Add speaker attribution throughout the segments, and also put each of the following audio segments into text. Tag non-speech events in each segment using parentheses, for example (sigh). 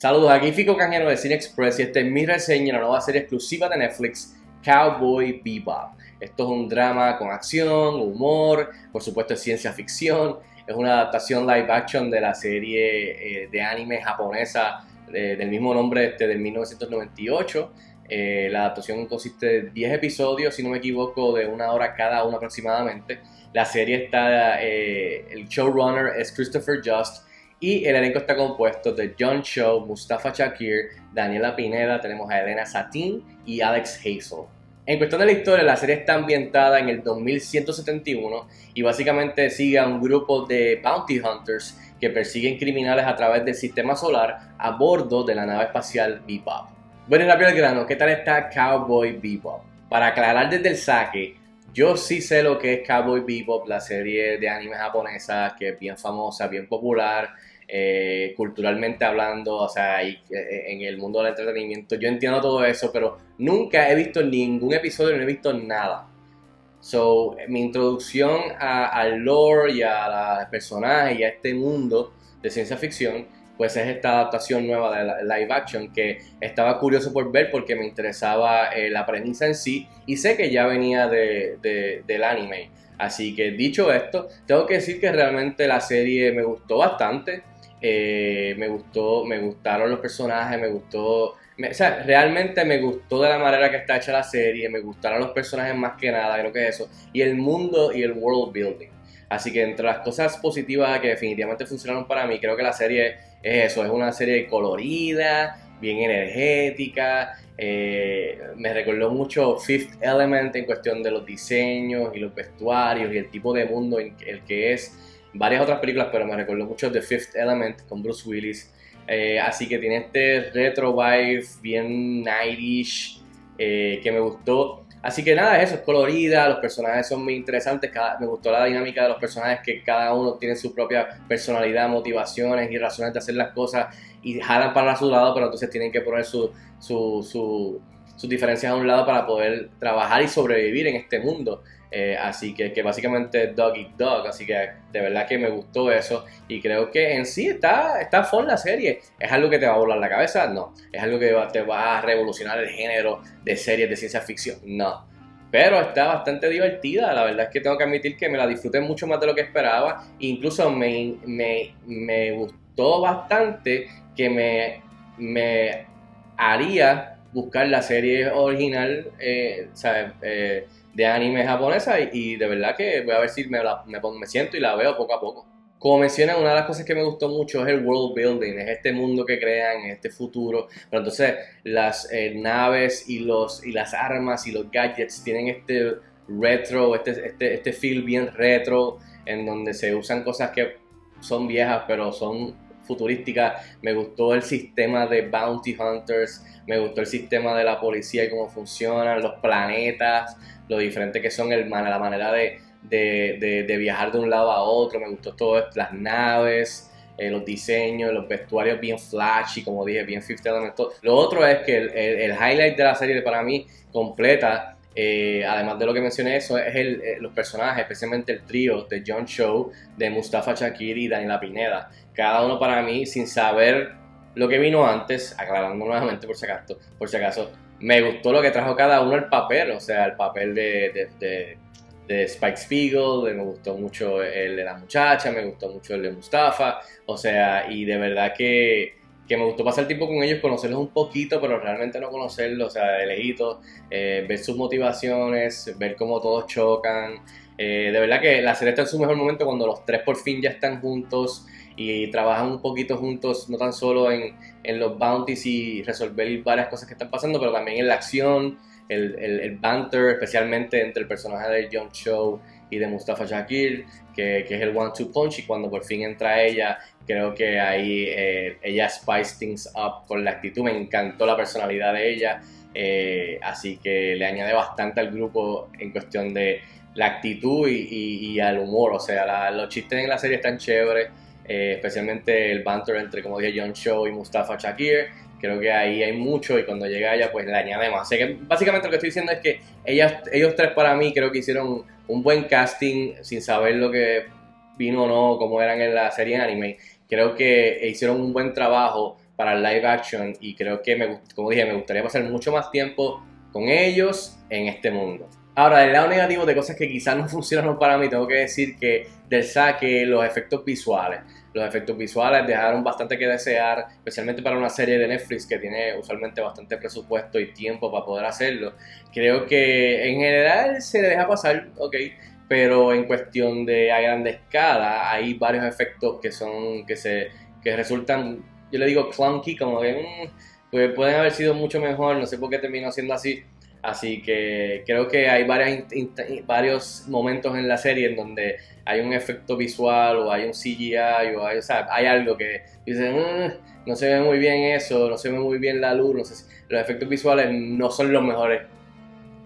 Speaker 1: Saludos, aquí Fico Canjero de Cine Express y esta es mi reseña de la nueva serie exclusiva de Netflix, Cowboy Bebop. Esto es un drama con acción, humor, por supuesto es ciencia ficción, es una adaptación live action de la serie eh, de anime japonesa eh, del mismo nombre este, de 1998. Eh, la adaptación consiste de 10 episodios, si no me equivoco, de una hora cada uno aproximadamente. La serie está, el showrunner es Christopher Just y el elenco está compuesto de John Cho, Mustafa Shakir, Daniela Pineda, tenemos a Elena Satin y Alex Hazel. En cuestión de la historia, la serie está ambientada en el 2171 y básicamente sigue a un grupo de bounty hunters que persiguen criminales a través del sistema solar a bordo de la nave espacial Bebop. Bueno, rápido al grano, ¿qué tal está Cowboy Bebop? Para aclarar desde el saque, yo sí sé lo que es Cowboy Bebop, la serie de anime japonesa que es bien famosa, bien popular, eh, culturalmente hablando, o sea, eh, en el mundo del entretenimiento. Yo entiendo todo eso, pero nunca he visto ningún episodio, no he visto nada. So, mi introducción al lore y a los personajes y a este mundo de ciencia ficción, pues es esta adaptación nueva de live action que estaba curioso por ver porque me interesaba eh, la premisa en sí y sé que ya venía de, del anime. Así que dicho esto, tengo que decir que realmente la serie me gustó bastante. Eh, me gustó, me gustaron los personajes, me gustó, o sea, realmente me gustó de la manera que está hecha la serie, me gustaron los personajes más que nada, creo que eso, y el mundo y el world building. Así que entre las cosas positivas que definitivamente funcionaron para mí, creo que la serie es eso, es una serie colorida, bien energética, eh, me recordó mucho Fifth Element en cuestión de los diseños y los vestuarios y el tipo de mundo en el que es varias otras películas, pero me recordó mucho The Fifth Element con Bruce Willis. Eh, así que tiene este retro vibe bien 90 eh, que me gustó. Así que nada, eso es colorida, los personajes son muy interesantes, me gustó la dinámica de los personajes que cada uno tiene su propia personalidad, motivaciones y razones de hacer las cosas y jalan para su lado, pero entonces tienen que poner su, su, sus diferencias a un lado para poder trabajar y sobrevivir en este mundo. Eh, así que, que básicamente Dog Eat Dog. Así que de verdad que me gustó eso. Y creo que en sí está, está fun la serie. ¿Es algo que te va a volar la cabeza? No. ¿Es algo que te va a revolucionar el género de series de ciencia ficción? No. Pero está bastante divertida. La verdad es que tengo que admitir que me la disfruté mucho más de lo que esperaba. Incluso me, me, me gustó bastante que me, me haría buscar la serie original, eh, ¿sabes? Eh, de anime japonesa y, de verdad que voy a ver si me, me, siento y la veo poco a poco. Como mencioné, una de las cosas que me gustó mucho es el world building, es este mundo que crean, este futuro. Pero entonces las eh, naves y, los, y las armas y los gadgets tienen este retro, este, este, este feel bien retro, en donde se usan cosas que son viejas pero son futurísticas. Me gustó el sistema de bounty hunters, me gustó el sistema de la policía y cómo funcionan, los planetas, lo diferente que son, el, la manera de, de, viajar de un lado a otro, me gustó todo esto, las naves, eh, los diseños, los vestuarios bien flashy, como dije, bien Fifth Element. Lo otro es que el, highlight de la serie para mí completa, eh, además de lo que mencioné, eso es el, eh, los personajes, especialmente el trío de John Cho, de Mustafa Shakir y Daniela Pineda. Cada uno para mí, sin saber lo que vino antes, aclarando nuevamente por si acaso, por si acaso me gustó lo que trajo cada uno el papel, o sea, el papel de, de, de, Spike Spiegel, me gustó mucho el de la muchacha, me gustó mucho el de Mustafa, o sea, y de verdad que, que me gustó pasar tiempo con ellos, conocerlos un poquito, pero realmente no conocerlos, o sea, de lejitos, eh, ver sus motivaciones, ver cómo todos chocan. Eh, de verdad que la serie está en su mejor momento cuando los tres por fin ya están juntos y trabajan un poquito juntos, no tan solo en, en, los bounties y resolver varias cosas que están pasando, pero también en la acción, el, el, banter, especialmente entre el personaje de John Cho y de Mustafa Shakir, que, que es el one-two punch, y cuando por fin entra ella, creo que ahí eh, ella spice things up con la actitud, me encantó la personalidad de ella, eh, así que le añade bastante al grupo en cuestión de la actitud y, y, y al humor, o sea, los chistes en la serie están chéveres. Eh, especialmente el banter entre, como dije, John Cho y Mustafa Shakir. Creo que ahí hay mucho y cuando llega ella, pues le añade más. que básicamente lo que estoy diciendo es que ellas, ellos tres para mí creo que hicieron un buen casting sin saber lo que vino o no, como eran en la serie anime. Creo que hicieron un buen trabajo para el live action y creo que, me, como dije, me gustaría pasar mucho más tiempo con ellos en este mundo. Ahora, del lado negativo de cosas que quizás no (laughs) funcionaron para mí, tengo que decir que del saque, los efectos visuales. Los efectos visuales dejaron bastante que desear, especialmente para una serie de Netflix que tiene usualmente bastante presupuesto y tiempo para poder hacerlo. Creo que en general se deja pasar, ok, pero en cuestión de a gran escala hay varios efectos que son que se que resultan, yo le digo clunky, como que mm, pues pueden haber sido mucho mejor, no sé por qué terminó siendo así Así que creo que hay varios momentos en la serie en donde hay un efecto visual o hay un CGI o hay, algo que dicen, mm, no se ve muy bien eso, no se ve muy bien la luz, no sé, los efectos visuales no son los mejores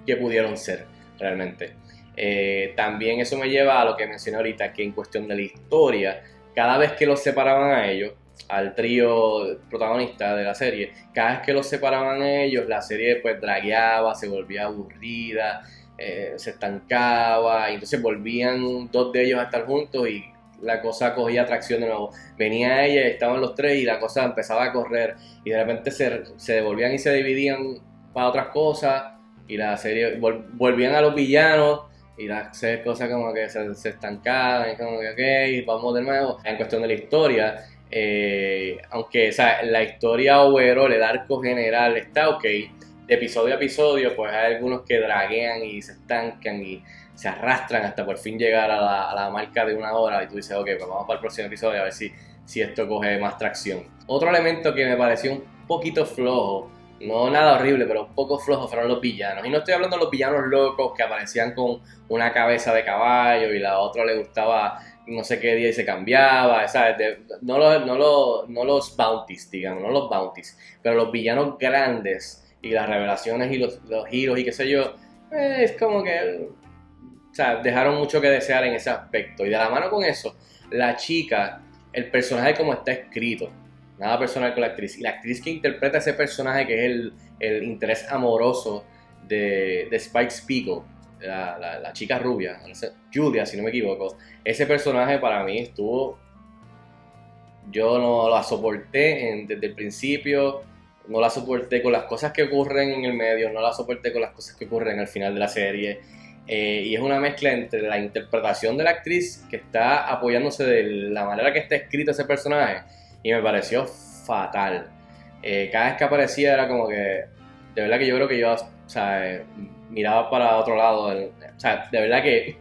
Speaker 1: que pudieron ser realmente. Eh, también eso me lleva a lo que mencioné ahorita, que en cuestión de la historia, cada vez que los separaban a ellos, al trío protagonista de la serie, cada vez que los separaban ellos, la serie pues dragueaba, se volvía aburrida, eh, se estancaba, y entonces volvían dos de ellos a estar juntos y la cosa cogía atracción de nuevo. Venía ella, estaban los tres y la cosa empezaba a correr y de repente se, se devolvían y se dividían para otras cosas y la serie volvían a los villanos y las cosas como que se, estancaban y como que ok, vamos de nuevo. En cuestión de la historia, eh, aunque la historia overall, el arco general está ok, de episodio a episodio, pues hay algunos que draguean y se estancan y se arrastran hasta por fin llegar a la, marca de una hora y tú dices, ok, pues vamos para el próximo episodio a ver si, si esto coge más tracción. Otro elemento que me pareció un poquito flojo, no nada horrible, pero un poco flojo fueron los villanos. Y no estoy hablando de los villanos locos que aparecían con una cabeza de caballo y la otra le gustaba no sé qué día y se cambiaba, ¿sabes? no, no, no los bounties, digamos, no los bounties, pero los villanos grandes y las revelaciones y los, los giros y qué sé yo, eh, es como que, o sea, dejaron mucho que desear en ese aspecto. Y de la mano con eso, la chica, el personaje como está escrito, nada personal con la actriz, y la actriz que interpreta ese personaje que es el, el interés amoroso de, de Spike Spiegel, la, chica rubia, Julia, si no me equivoco, ese personaje para mí estuvo. Yo no la soporté desde el principio, no la soporté con las cosas que ocurren en el medio, no la soporté con las cosas que ocurren al final de la serie. Eh, y es una mezcla entre la interpretación de la actriz que está apoyándose de la manera que está escrito ese personaje y me pareció fatal. Eh, cada vez que aparecía era como que, de verdad que yo creo que yo, o sea, miraba para otro lado. O sea, de verdad que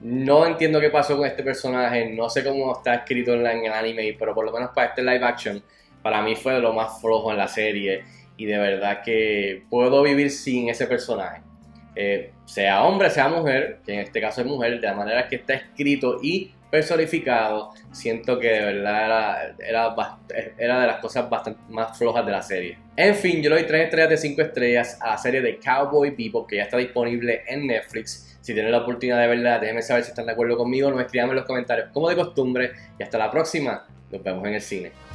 Speaker 1: no entiendo qué pasó con este personaje, no sé cómo está escrito en, el anime, pero por lo menos para este live action, para mí fue lo más flojo en la serie. Y de verdad que puedo vivir sin ese personaje. Eh, sea hombre, sea mujer, que en este caso es mujer, de la manera que está escrito y personificado, siento que de verdad era, era, de las cosas bastante más flojas de la serie. En fin, yo le doy 3 estrellas de 5 estrellas a la serie de Cowboy Bebop que ya está disponible en Netflix. Si tienen la oportunidad de verla, déjenme saber si están de acuerdo conmigo, no escriban en los comentarios como de costumbre y hasta la próxima, nos vemos en el cine.